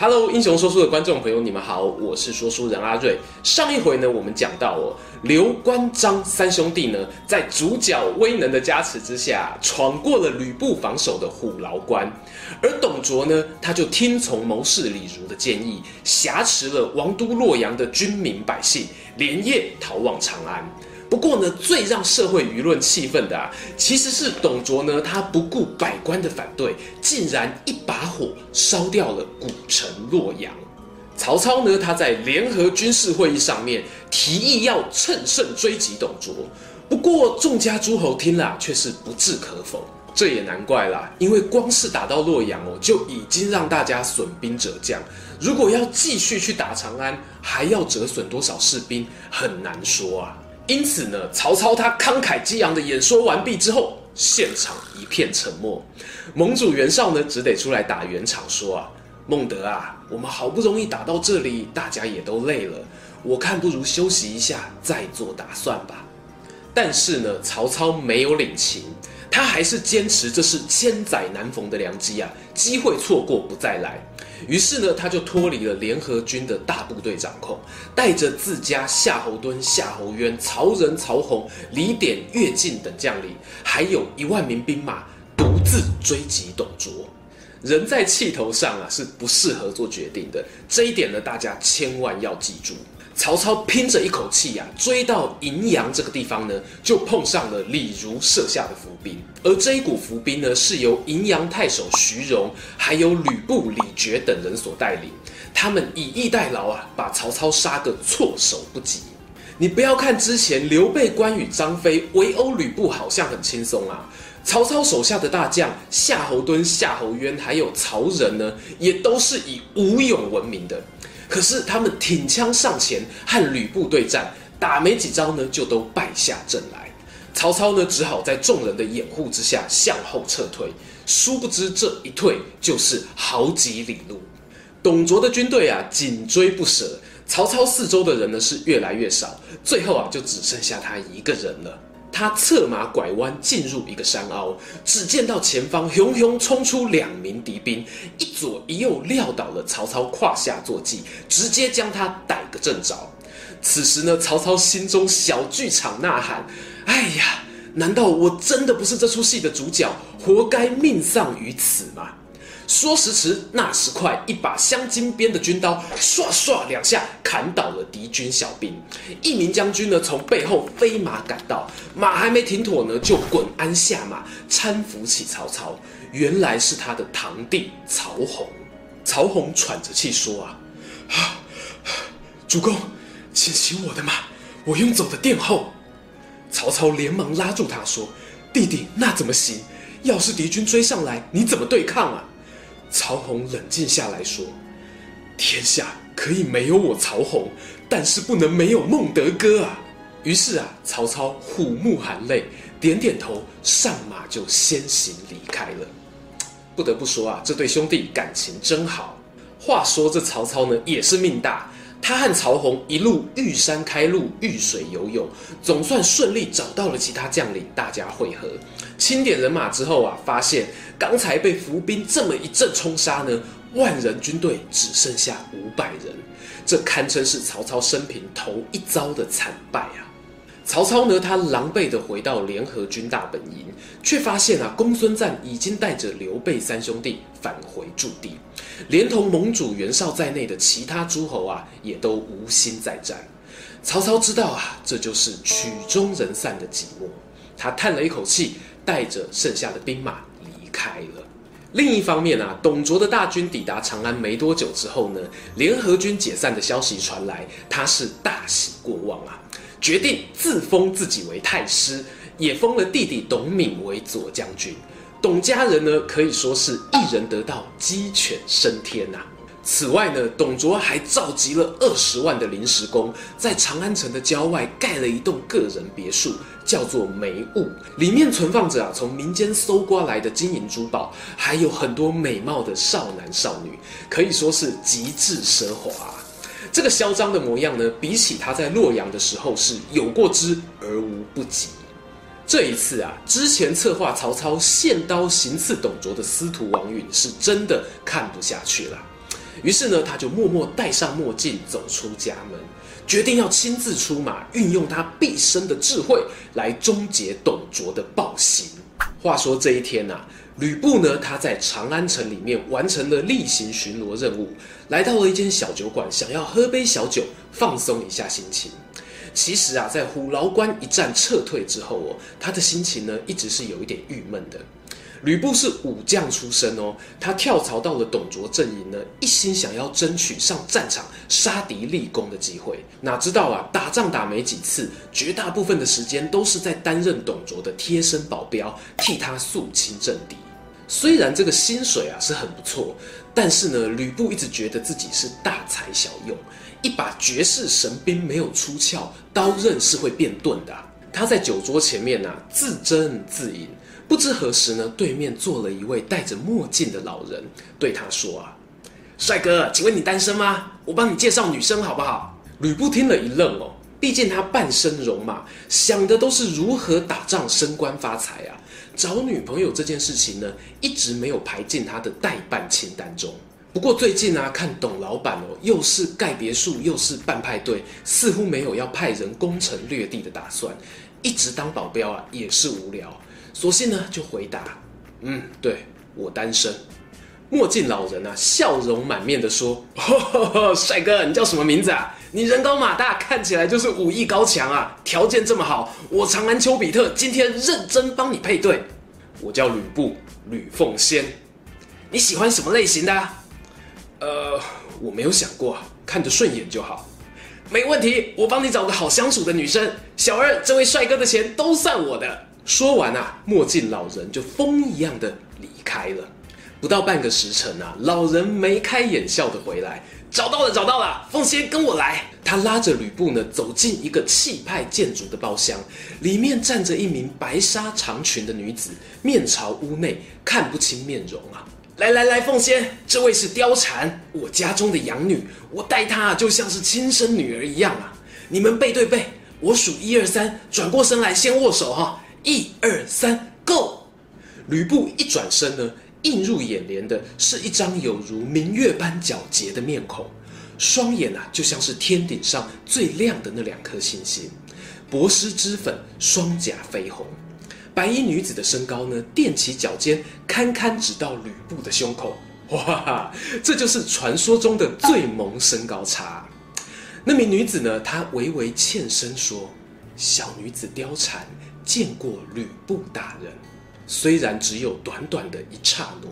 Hello，英雄说书的观众朋友，你们好，我是说书人阿瑞。上一回呢，我们讲到哦，刘关张三兄弟呢，在主角威能的加持之下，闯过了吕布防守的虎牢关，而董卓呢，他就听从谋士李儒的建议，挟持了王都洛阳的军民百姓，连夜逃往长安。不过呢，最让社会舆论气愤的啊，其实是董卓呢，他不顾百官的反对，竟然一把火烧掉了古城洛阳。曹操呢，他在联合军事会议上面提议要乘胜追击董卓，不过众家诸侯听了却是不置可否。这也难怪啦，因为光是打到洛阳哦，就已经让大家损兵折将，如果要继续去打长安，还要折损多少士兵，很难说啊。因此呢，曹操他慷慨激昂的演说完毕之后，现场一片沉默。盟主袁绍呢，只得出来打圆场说啊：“孟德啊，我们好不容易打到这里，大家也都累了，我看不如休息一下，再做打算吧。”但是呢，曹操没有领情，他还是坚持这是千载难逢的良机啊，机会错过不再来。于是呢，他就脱离了联合军的大部队掌控，带着自家夏侯惇、夏侯渊、曹仁、曹洪、李典、乐进等将领，还有一万名兵马，独自追击董卓。人在气头上啊，是不适合做决定的。这一点呢，大家千万要记住。曹操拼着一口气呀、啊，追到荥阳这个地方呢，就碰上了李儒设下的伏兵。而这一股伏兵呢，是由荥阳太守徐荣，还有吕布、李傕等人所带领。他们以逸待劳啊，把曹操杀个措手不及。你不要看之前刘备、关羽、张飞围殴吕布好像很轻松啊，曹操手下的大将夏侯惇、夏侯渊还有曹仁呢，也都是以武勇闻名的。可是他们挺枪上前和吕布对战，打没几招呢，就都败下阵来。曹操呢，只好在众人的掩护之下向后撤退。殊不知这一退就是好几里路。董卓的军队啊，紧追不舍。曹操四周的人呢，是越来越少，最后啊，就只剩下他一个人了。他策马拐弯进入一个山凹，只见到前方熊熊冲出两名敌兵，一左一右撂倒了曹操胯下坐骑，直接将他逮个正着。此时呢，曹操心中小剧场呐喊：“哎呀，难道我真的不是这出戏的主角，活该命丧于此吗？”说时迟，那时快，一把镶金边的军刀，唰唰两下砍倒了敌军小兵。一名将军呢，从背后飞马赶到，马还没停妥呢，就滚鞍下马，搀扶起曹操。原来是他的堂弟曹洪。曹洪喘着气说：“啊，啊，主公，请骑我的马，我用走的殿后。”曹操连忙拉住他说：“弟弟，那怎么行？要是敌军追上来，你怎么对抗啊？”曹洪冷静下来说：“天下可以没有我曹洪，但是不能没有孟德哥啊！”于是啊，曹操虎目含泪，点点头，上马就先行离开了。不得不说啊，这对兄弟感情真好。话说这曹操呢，也是命大。他和曹洪一路遇山开路，遇水游泳，总算顺利找到了其他将领，大家会合，清点人马之后啊，发现刚才被伏兵这么一阵冲杀呢，万人军队只剩下五百人，这堪称是曹操生平头一遭的惨败啊！曹操呢，他狼狈地回到联合军大本营，却发现啊，公孙瓒已经带着刘备三兄弟返回驻地，连同盟主袁绍在内的其他诸侯啊，也都无心再战。曹操知道啊，这就是曲终人散的寂寞，他叹了一口气，带着剩下的兵马离开了。另一方面啊，董卓的大军抵达长安没多久之后呢，联合军解散的消息传来，他是大喜过望啊。决定自封自己为太师，也封了弟弟董敏为左将军。董家人呢，可以说是一人得道，鸡犬升天呐、此外呢，董卓还召集了二十万的临时工，在长安城的郊外盖了一栋个人别墅，叫做梅坞，里面存放着啊从民间搜刮来的金银珠宝，还有很多美貌的少男少女，可以说是极致奢华。这个嚣张的模样呢，比起他在洛阳的时候是有过之而无不及。这一次啊，之前策划曹操献刀行刺董卓的司徒王允是真的看不下去了。于是呢，他就默默戴上墨镜，走出家门，决定要亲自出马，运用他毕生的智慧来终结董卓的暴行。话说这一天啊，吕布呢，他在长安城里面完成了例行巡逻任务，来到了一间小酒馆，想要喝杯小酒，放松一下心情。其实啊，在虎牢关一战撤退之后哦，他的心情呢，一直是有一点郁闷的。吕布是武将出身哦，他跳槽到了董卓阵营呢，一心想要争取上战场杀敌立功的机会。哪知道啊，打仗打没几次，绝大部分的时间都是在担任董卓的贴身保镖，替他肃清政敌。虽然这个薪水啊是很不错，但是呢，吕布一直觉得自己是大材小用，一把绝世神兵没有出鞘，刀刃是会变钝的啊。他在酒桌前面啊，自斟自饮。不知何时呢，对面坐了一位戴着墨镜的老人，对他说：“啊，帅哥，请问你单身吗？我帮你介绍女生好不好？”吕布听了一愣哦，毕竟他半生戎马，想的都是如何打仗升官发财啊，找女朋友这件事情呢，一直没有排进他的待办清单中。不过最近啊，看董老板哦，又是盖别墅，又是办派对，似乎没有要派人攻城略地的打算，一直当保镖啊，也是无聊。索性呢，就回答：“嗯，对，我单身。”墨镜老人啊，笑容满面的说：“呵呵呵，帅哥，你叫什么名字啊？你人高马大，看起来就是武艺高强啊，条件这么好，我长安丘比特今天认真帮你配对。我叫吕布，吕奉先。你喜欢什么类型的啊？呃，我没有想过，看着顺眼就好。没问题，我帮你找个好相处的女生。小二，这位帅哥的钱都算我的。”说完啊，墨镜老人就风一样的离开了。不到半个时辰啊，老人眉开眼笑的回来，找到了，找到了，凤仙跟我来。他拉着吕布呢，走进一个气派建筑的包厢，里面站着一名白纱长裙的女子，面朝屋内，看不清面容啊。来来来，凤仙，这位是貂蝉，我家中的养女，我待她就像是亲生女儿一样啊。你们背对背，我数一二三，转过身来先握手哈。一二三，Go！吕布一转身呢，映入眼帘的是一张有如明月般皎洁的面孔，双眼啊就像是天顶上最亮的那两颗星星，薄施脂粉，双颊绯红。白衣女子的身高呢，踮起脚尖，堪堪直到吕布的胸口。哇，这就是传说中的最萌身高差。那名女子呢，她微微欠身说：“小女子貂蝉。”见过吕布大人，虽然只有短短的一刹那，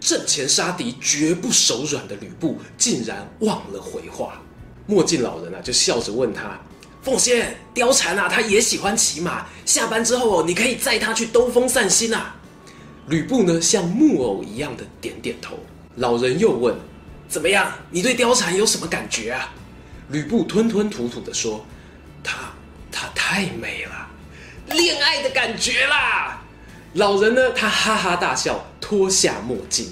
阵前杀敌绝不手软的吕布竟然忘了回话。墨镜老人啊，就笑着问他：“奉先，貂蝉啊，他也喜欢骑马。下班之后，你可以载他去兜风散心啊。”吕布呢，像木偶一样的点点头。老人又问：“怎么样？你对貂蝉有什么感觉啊？”吕布吞吞吐吐的说：“她，她太美了。”恋爱的感觉啦！老人呢，他哈哈大笑，脱下墨镜。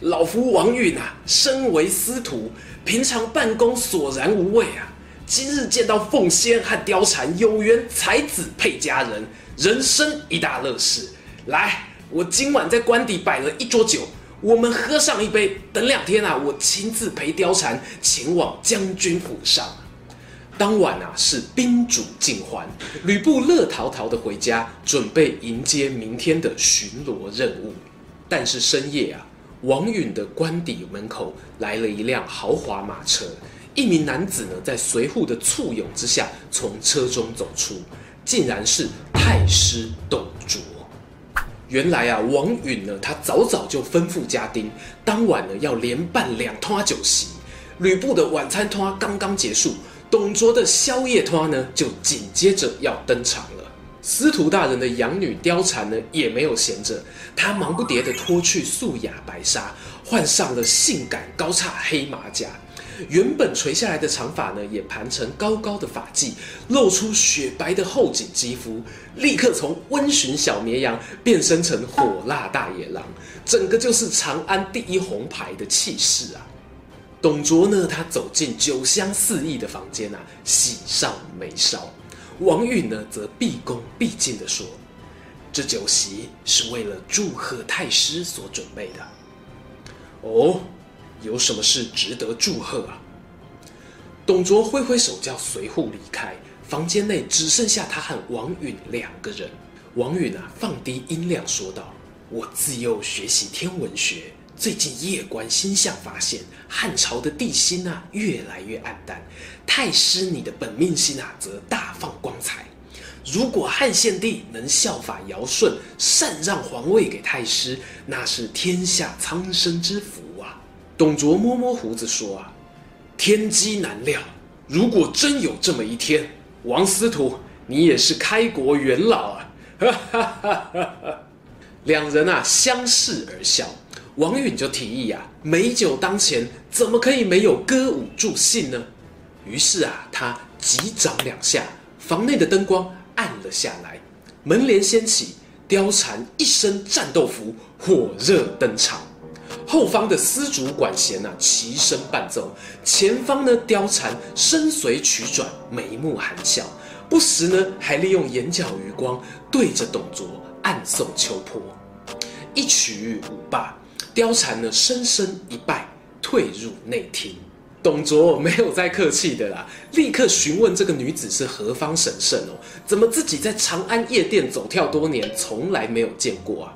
老夫王允啊，身为司徒，平常办公索然无味啊。今日见到凤仙和貂蝉有缘才子配佳人，人生一大乐事。来，我今晚在官邸摆了一桌酒，我们喝上一杯。等两天啊，我亲自陪貂蝉前往将军府上。当晚啊，是宾主尽欢，吕布乐陶陶的回家，准备迎接明天的巡逻任务。但是深夜啊，王允的官邸门口来了一辆豪华马车，一名男子呢，在随扈的簇拥之下从车中走出，竟然是太师董卓。原来啊，王允呢，他早早就吩咐家丁，当晚呢要连办两摊酒席。吕布的晚餐摊刚刚结束。董卓的宵夜拖呢，就紧接着要登场了。司徒大人的养女貂蝉呢，也没有闲着，她忙不迭地脱去素雅白纱，换上了性感高叉黑马甲。原本垂下来的长发呢，也盘成高高的发髻，露出雪白的后颈肌肤，立刻从温驯小绵羊变身成火辣大野狼，整个就是长安第一红牌的气势啊！董卓呢，他走进酒香四溢的房间啊，喜上眉梢。王允呢，则毕恭毕敬地说：“这酒席是为了祝贺太师所准备的。”哦。有什么事值得祝贺啊？董卓挥挥手叫随扈离开，房间内只剩下他和王允两个人。王允啊，放低音量说道：“我自幼学习天文学，最近夜观星象，发现汉朝的地心啊越来越暗淡。太师你的本命星啊，则大放光彩。如果汉献帝能效法尧舜，禅让皇位给太师，那是天下苍生之福啊。”董卓摸摸胡子说：“啊，天机难料。如果真有这么一天，王司徒，你也是开国元老啊！”哈哈哈哈哈。两人啊相视而笑。王允就提议啊，美酒当前，怎么可以没有歌舞助兴呢？于是啊，他击掌两下，房内的灯光暗了下来，门帘掀起，貂蝉一身战斗服，火热登场。后方的丝竹管弦啊，齐声伴奏；前方呢，貂蝉身随曲转，眉目含笑，不时呢还利用眼角余光对着董卓暗送秋波。一曲舞罢，貂蝉呢深深一拜，退入内厅。董卓没有再客气的啦，立刻询问这个女子是何方神圣哦？怎么自己在长安夜店走跳多年，从来没有见过啊？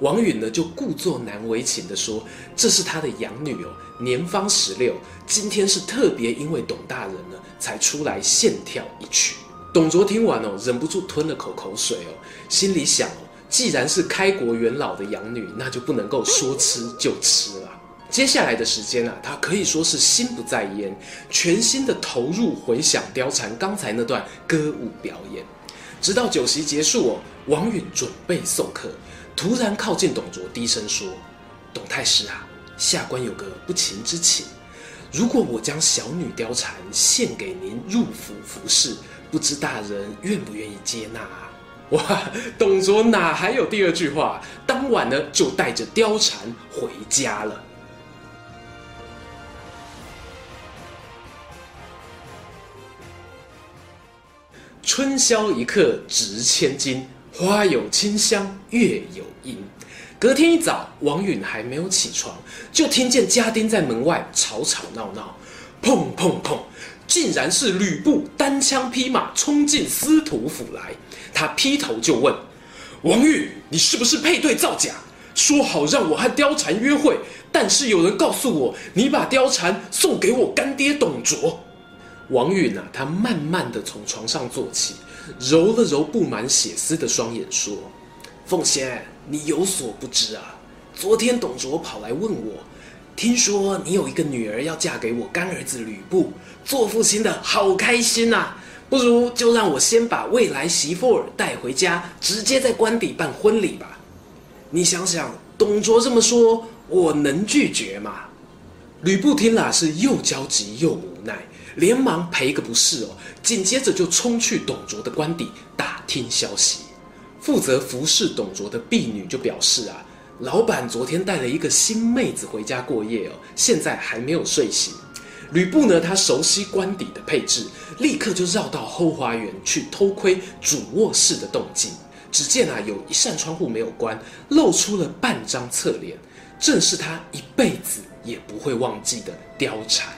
王允呢，就故作难为情地说：“这是他的养女哦，年方十六，今天是特别因为董大人呢，才出来献跳一曲。”董卓听完哦，忍不住吞了口口水哦，心里想哦，既然是开国元老的养女，那就不能够说吃就吃了。接下来的时间啊，他可以说是心不在焉，全心的投入回想貂蝉刚才那段歌舞表演，直到酒席结束哦，王允准备送客。突然靠近董卓，低声说：“董太师啊，下官有个不情之请，如果我将小女貂蝉献给您入府服侍，不知大人愿不愿意接纳啊？”哇，董卓哪还有第二句话？当晚呢，就带着貂蝉回家了。春宵一刻值千金。花有清香，月有阴。隔天一早，王允还没有起床，就听见家丁在门外吵吵闹闹，砰砰砰，竟然是吕布单枪匹马冲进司徒府来。他劈头就问：“王允，你是不是配对造假？说好让我和貂蝉约会，但是有人告诉我，你把貂蝉送给我干爹董卓。”王允啊，他慢慢的从床上坐起。揉了揉布满血丝的双眼，说：“凤仙，你有所不知啊，昨天董卓跑来问我，听说你有一个女儿要嫁给我干儿子吕布，做父亲的好开心呐，不如就让我先把未来媳妇儿带回家，直接在官邸办婚礼吧。你想想，董卓这么说，我能拒绝吗？”吕布听了是又焦急又无奈。连忙赔个不是哦，紧接着就冲去董卓的官邸打听消息。负责服侍董卓的婢女就表示啊，老板昨天带了一个新妹子回家过夜哦，现在还没有睡醒。吕布呢，他熟悉官邸的配置，立刻就绕到后花园去偷窥主卧室的动静。只见啊，有一扇窗户没有关，露出了半张侧脸，正是他一辈子也不会忘记的貂蝉。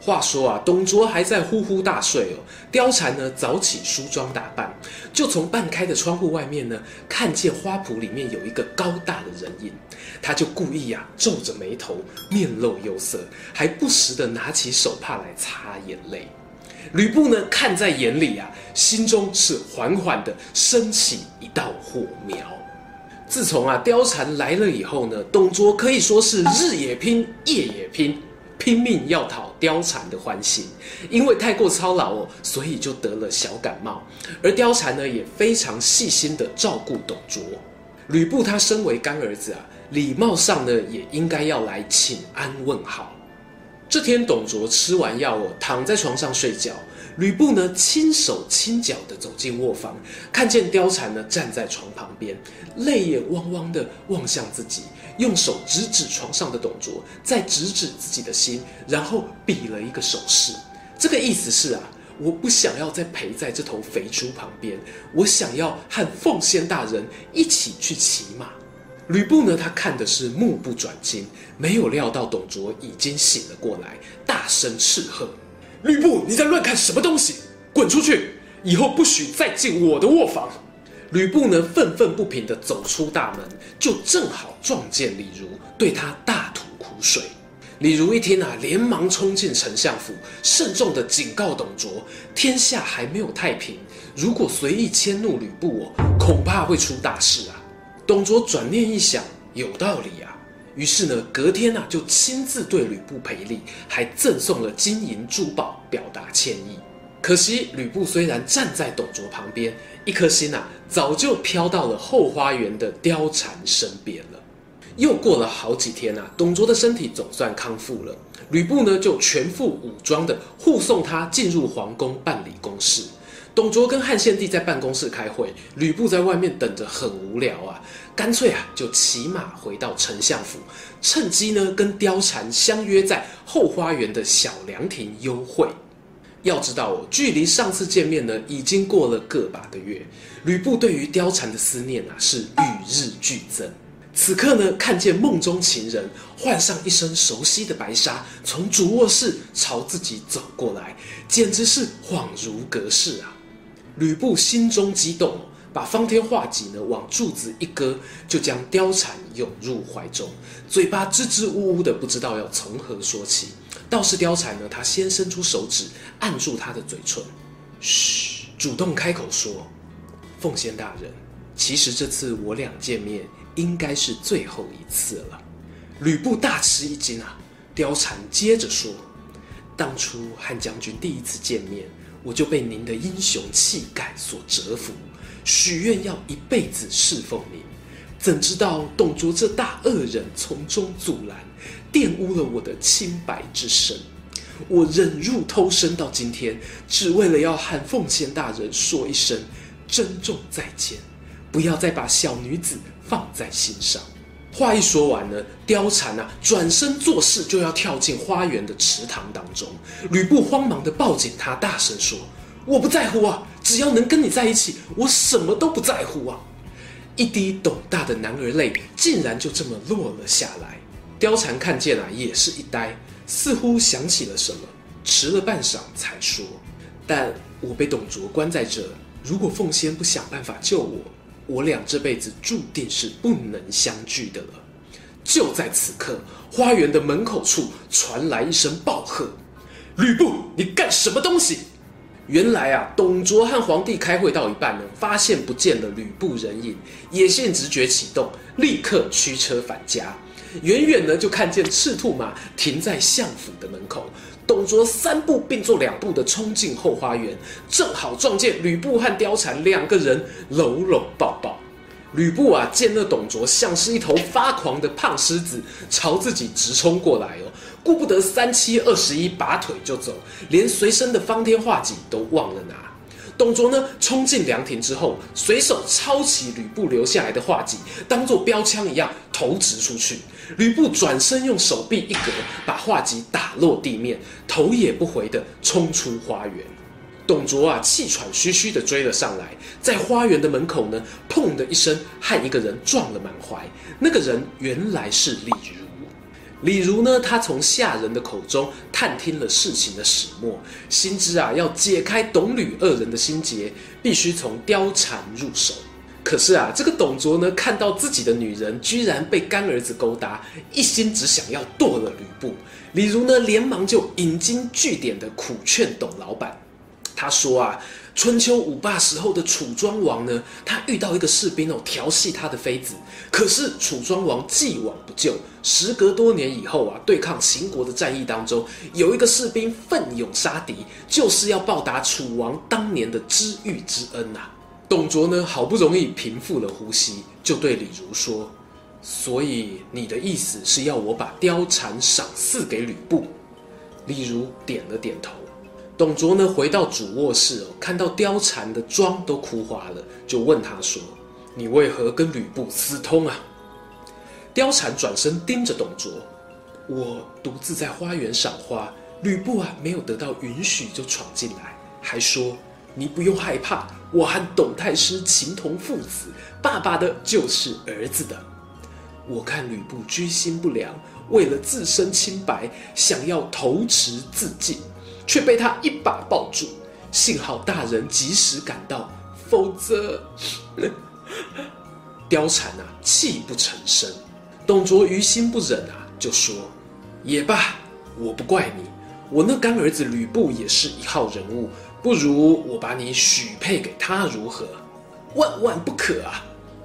话说啊，董卓还在呼呼大睡哦。貂蝉呢，早起梳妆打扮，就从半开的窗户外面呢，看见花圃里面有一个高大的人影，他就故意呀、啊、皱着眉头，面露忧色，还不时的拿起手帕来擦眼泪。吕布呢，看在眼里啊，心中是缓缓的升起一道火苗。自从啊貂蝉来了以后呢，董卓可以说是日也拼，夜也拼。拼命要讨貂蝉的欢心，因为太过操劳哦，所以就得了小感冒。而貂蝉呢，也非常细心的照顾董卓。吕布他身为干儿子啊，礼貌上呢也应该要来请安问好。这天，董卓吃完药哦，躺在床上睡觉。吕布呢，轻手轻脚地走进卧房，看见貂蝉呢站在床旁边，泪眼汪汪地望向自己，用手指指床上的董卓，再指指自己的心，然后比了一个手势。这个意思是啊，我不想要再陪在这头肥猪旁边，我想要和凤仙大人一起去骑马。吕布呢，他看的是目不转睛，没有料到董卓已经醒了过来，大声斥喝。吕布，你在乱看什么东西？滚出去！以后不许再进我的卧房。吕布呢，愤愤不平地走出大门，就正好撞见李儒，对他大吐苦水。李儒一听啊，连忙冲进丞相府，慎重地警告董卓：天下还没有太平，如果随意迁怒吕布哦，恐怕会出大事啊。董卓转念一想，有道理啊。于是呢，隔天啊，就亲自对吕布赔礼，还赠送了金银珠宝，表达歉意。可惜吕布虽然站在董卓旁边，一颗心啊，早就飘到了后花园的貂蝉身边了。又过了好几天啊，董卓的身体总算康复了，吕布呢，就全副武装的护送他进入皇宫办理公事。董卓跟汉献帝在办公室开会，吕布在外面等着，很无聊啊，干脆啊就骑马回到丞相府，趁机呢跟貂蝉相约在后花园的小凉亭幽会。要知道哦，距离上次见面呢已经过了个把个月，吕布对于貂蝉的思念啊是与日俱增。此刻呢，看见梦中情人换上一身熟悉的白纱，从主卧室朝自己走过来，简直是恍如隔世啊！吕布心中激动，把方天画戟呢往柱子一搁，就将貂蝉拥入怀中，嘴巴支支吾吾的，不知道要从何说起。倒是貂蝉呢，他先伸出手指按住他的嘴唇，嘘，主动开口说：“凤仙大人，其实这次我俩见面应该是最后一次了。”吕布大吃一惊啊！貂蝉接着说：“当初和将军第一次见面。”我就被您的英雄气概所折服，许愿要一辈子侍奉您。怎知道董卓这大恶人从中阻拦，玷污了我的清白之身。我忍辱偷生到今天，只为了要和凤仙大人说一声珍重再见，不要再把小女子放在心上。话一说完呢，貂蝉啊转身作势就要跳进花园的池塘当中。吕布慌忙地抱紧他，大声说：“我不在乎啊，只要能跟你在一起，我什么都不在乎啊！”一滴董大的男儿泪竟然就这么落了下来。貂蝉看见啊，也是一呆，似乎想起了什么，迟了半晌才说：“但我被董卓关在这，如果凤仙不想办法救我。”我俩这辈子注定是不能相聚的了。就在此刻，花园的门口处传来一声暴喝：“吕布，你干什么东西？”原来啊，董卓和皇帝开会到一半呢，发现不见了吕布人影，野性直觉启动，立刻驱车返家。远远呢，就看见赤兔马停在相府的门口。董卓三步并作两步的冲进后花园，正好撞见吕布和貂蝉两个人搂搂抱抱。吕布啊，见那董卓像是一头发狂的胖狮子，朝自己直冲过来哦，顾不得三七二十一，拔腿就走，连随身的方天画戟都忘了拿。董卓呢，冲进凉亭之后，随手抄起吕布留下来的画戟，当做标枪一样投掷出去。吕布转身用手臂一格，把画戟打落地面，头也不回地冲出花园。董卓啊，气喘吁吁地追了上来，在花园的门口呢，砰的一声，和一个人撞了满怀。那个人原来是李儒。李儒呢，他从下人的口中探听了事情的始末，心知啊，要解开董吕二人的心结，必须从貂蝉入手。可是啊，这个董卓呢，看到自己的女人居然被干儿子勾搭，一心只想要剁了吕布。李儒呢，连忙就引经据典的苦劝董老板。他说啊，春秋五霸时候的楚庄王呢，他遇到一个士兵哦，调戏他的妃子，可是楚庄王既往不咎。时隔多年以后啊，对抗秦国的战役当中，有一个士兵奋勇杀敌，就是要报答楚王当年的知遇之恩呐、董卓呢，好不容易平复了呼吸，就对李儒说：“所以你的意思是要我把貂蝉赏赐给吕布？李儒点了点头。董卓呢，回到主卧室哦，看到貂蝉的妆都哭花了，就问他说：“你为何跟吕布私通啊？”貂蝉转身盯着董卓：“我独自在花园赏花，吕布啊没有得到允许就闯进来，还说你不用害怕，我和董太师情同父子，爸爸的就是儿子的。我看吕布居心不良，为了自身清白，想要投池自尽。”却被他一把抱住，幸好大人及时赶到，否则，貂蝉啊泣不成声。董卓于心不忍啊，就说：“也罢，我不怪你，我那干儿子吕布也是一号人物，不如我把你许配给他如何？”万万不可啊！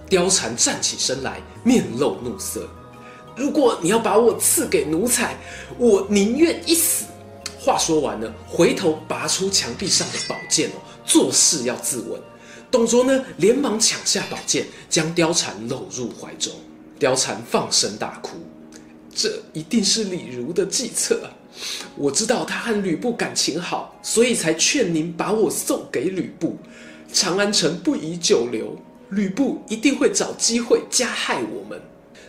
貂蝉站起身来，面露怒色：“如果你要把我赐给奴才，我宁愿一死。”话说完了，回头拔出墙壁上的宝剑哦，作势要自刎。董卓呢，连忙抢下宝剑，将貂蝉搂入怀中。貂蝉放声大哭：“这一定是李儒的计策。我知道他和吕布感情好，所以才劝您把我送给吕布。长安城不宜久留，吕布一定会找机会加害我们。”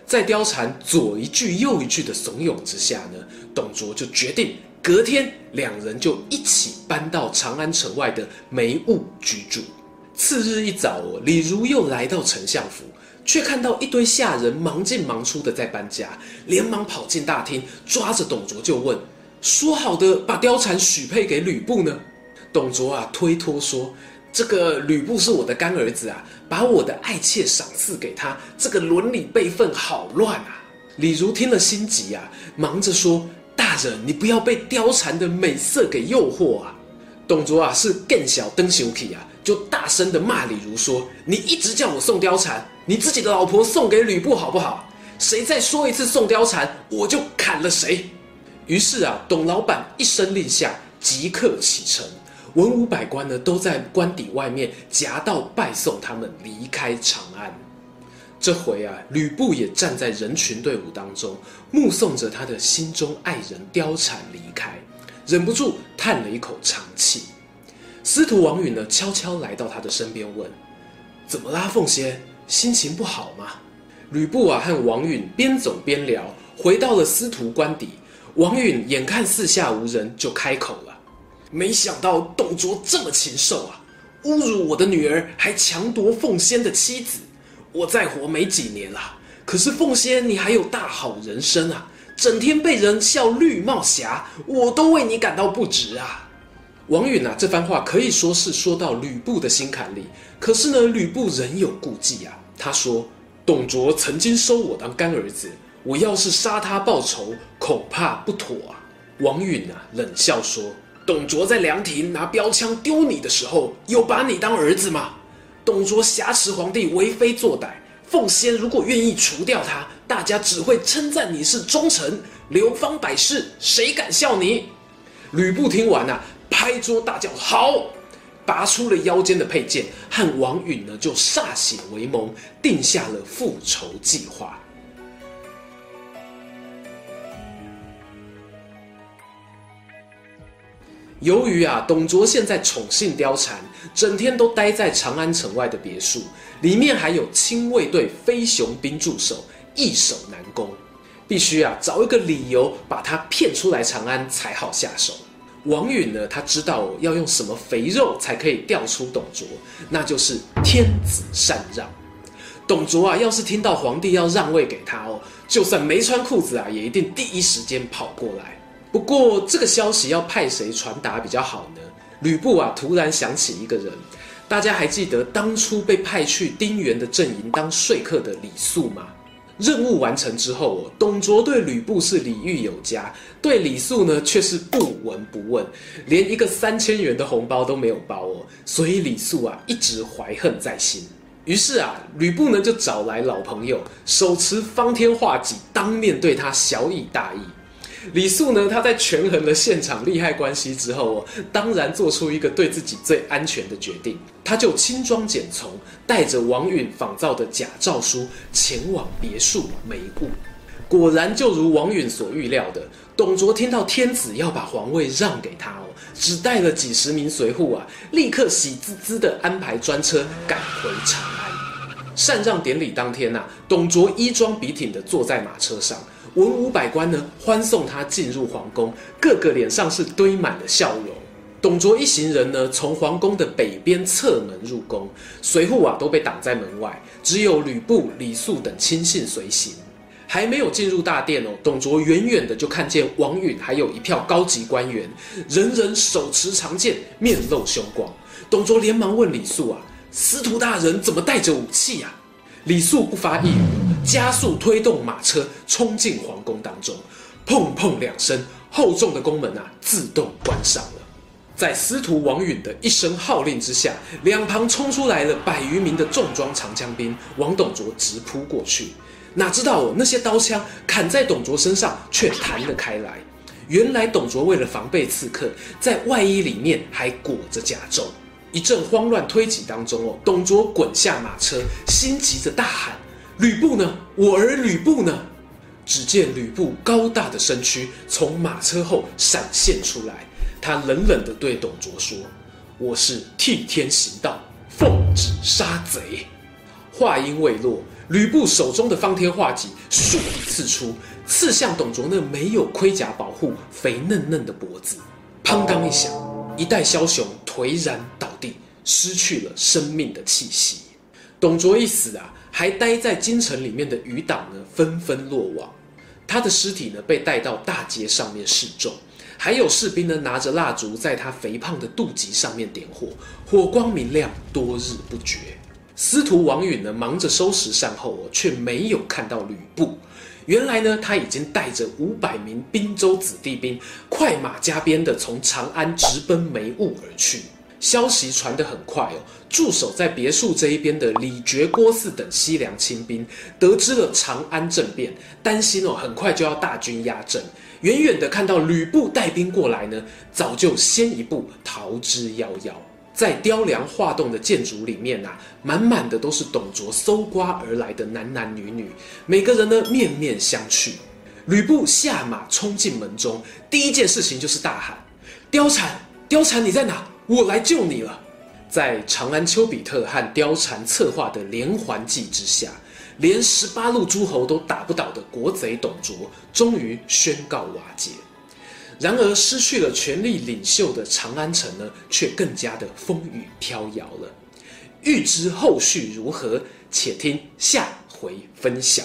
在貂蝉左一句右一句的怂恿之下呢，董卓就决定。隔天，两人就一起搬到长安城外的梅坞居住。次日一早，李儒又来到丞相府，却看到一堆下人忙进忙出的在搬家，连忙跑进大厅，抓着董卓就问：“说好的把貂蝉许配给吕布呢？”董卓啊推脱说：“这个吕布是我的干儿子啊，把我的爱妾赏赐给他，这个伦理辈分好乱啊！”李儒听了心急啊，忙着说。大人，你不要被貂蝉的美色给诱惑啊！董卓啊，是更小登羞气啊，就大声的骂李儒说：“你一直叫我送貂蝉，你自己的老婆送给吕布好不好？谁再说一次送貂蝉，我就砍了谁！”于是啊，董老板一声令下，即刻启程，文武百官呢都在官邸外面夹道拜送他们离开长安。这回啊，吕布也站在人群队伍当中，目送着他的心中爱人貂蝉离开，忍不住叹了一口长气。司徒王允呢，悄悄来到他的身边问：“怎么啦，凤仙？心情不好吗？”吕布啊，和王允边走边聊，回到了司徒官邸。王允眼看四下无人，就开口了：“没想到董卓这么禽兽啊，侮辱我的女儿，还强夺凤仙的妻子。”我再活没几年了，可是凤仙你还有大好人生啊！整天被人笑绿帽侠，我都为你感到不值啊！王允啊，这番话可以说是说到吕布的心坎里。可是呢，吕布仍有顾忌啊。他说：“董卓曾经收我当干儿子，我要是杀他报仇，恐怕不妥啊。”王允啊，冷笑说：“董卓在凉亭拿标枪丢你的时候，有把你当儿子吗？”董卓挟持皇帝为非作歹，凤仙如果愿意除掉他，大家只会称赞你是忠臣。流芳百世，谁敢笑你？吕布听完啊，拍桌大叫：“好！”拔出了腰间的佩剑，和王允呢就歃血为盟，定下了复仇计划。由于啊，董卓现在宠幸貂蝉，整天都待在长安城外的别墅，里面还有亲卫队飞熊兵驻守，易守难攻，必须啊找一个理由把他骗出来长安才好下手。王允呢，他知道要用什么肥肉才可以调出董卓，那就是天子禅让。董卓啊，要是听到皇帝要让位给他哦，就算没穿裤子啊，也一定第一时间跑过来。不过这个消息要派谁传达比较好呢？吕布啊，突然想起一个人，大家还记得当初被派去丁原的阵营当说客的李肃吗？任务完成之后，董卓对吕布是礼遇有加，对李肃呢却是不闻不问，连一个三千元的红包都没有包哦。所以李肃啊一直怀恨在心。于是啊，吕布呢就找来老朋友，手持方天画戟，当面对他小以大义。李肃呢，他在权衡了现场利害关系之后哦，当然做出一个对自己最安全的决定，他就轻装简从，带着王允仿造的假诏书前往别墅梅雾。果然，就如王允所预料的，董卓听到天子要把皇位让给他哦，只带了几十名随扈啊，立刻喜滋滋地安排专车赶回长安。禅让典礼当天呐、啊，董卓衣装笔挺地坐在马车上，文武百官呢欢送他进入皇宫，个个脸上是堆满了笑容。董卓一行人呢，从皇宫的北边侧门入宫，随扈啊都被挡在门外，只有吕布、李肃等亲信随行。还没有进入大殿哦，董卓远远的就看见王允还有一票高级官员，人人手持长剑，面露凶光。董卓连忙问李肃啊：“司徒大人怎么带着武器呀、啊？”李肃不发一语，加速推动马车冲进皇宫当中，砰砰两声，厚重的宫门啊自动关上了。在司徒王允的一声号令之下，两旁冲出来了百余名的重装长枪兵，往董卓直扑过去。哪知道哦，那些刀枪砍在董卓身上却弹了开来。原来董卓为了防备刺客，在外衣里面还裹着甲胄。一阵慌乱推挤当中哦，董卓滚下马车，心急着大喊：“吕布呢？我儿吕布呢？”只见吕布高大的身躯从马车后闪现出来，他冷冷地对董卓说：“我是替天行道，奉旨杀贼。”话音未落。吕布手中的方天画戟倏地刺出，刺向董卓那没有盔甲保护、肥嫩嫩的脖子。砰当一响，一代枭雄颓然倒地，失去了生命的气息。董卓一死啊，还待在京城里面的余党呢，纷纷落网。他的尸体呢，被带到大街上面示众，还有士兵呢，拿着蜡烛在他肥胖的肚脐上面点火，火光明亮，多日不绝。司徒王允呢，忙着收拾善后，却没有看到吕布。原来呢，他已经带着五百名滨州子弟兵，快马加鞭的从长安直奔梅坞而去。消息传得很快哦，驻守在别墅这一边的李傕、郭汜等西凉亲兵，得知了长安政变，担心哦，很快就要大军压阵。远远的看到吕布带兵过来呢，早就先一步逃之夭夭。在雕梁画栋的建筑里面啊，满满的都是董卓搜刮而来的男男女女，每个人呢面面相觑。吕布下马冲进门中，第一件事情就是大喊：“貂蝉，貂蝉你在哪？我来救你了！”在长安丘比特和貂蝉策划的连环计之下，连十八路诸侯都打不倒的国贼董卓，终于宣告瓦解。然而，失去了权力领袖的长安城呢，却更加的风雨飘摇了。欲知后续如何，且听下回分晓。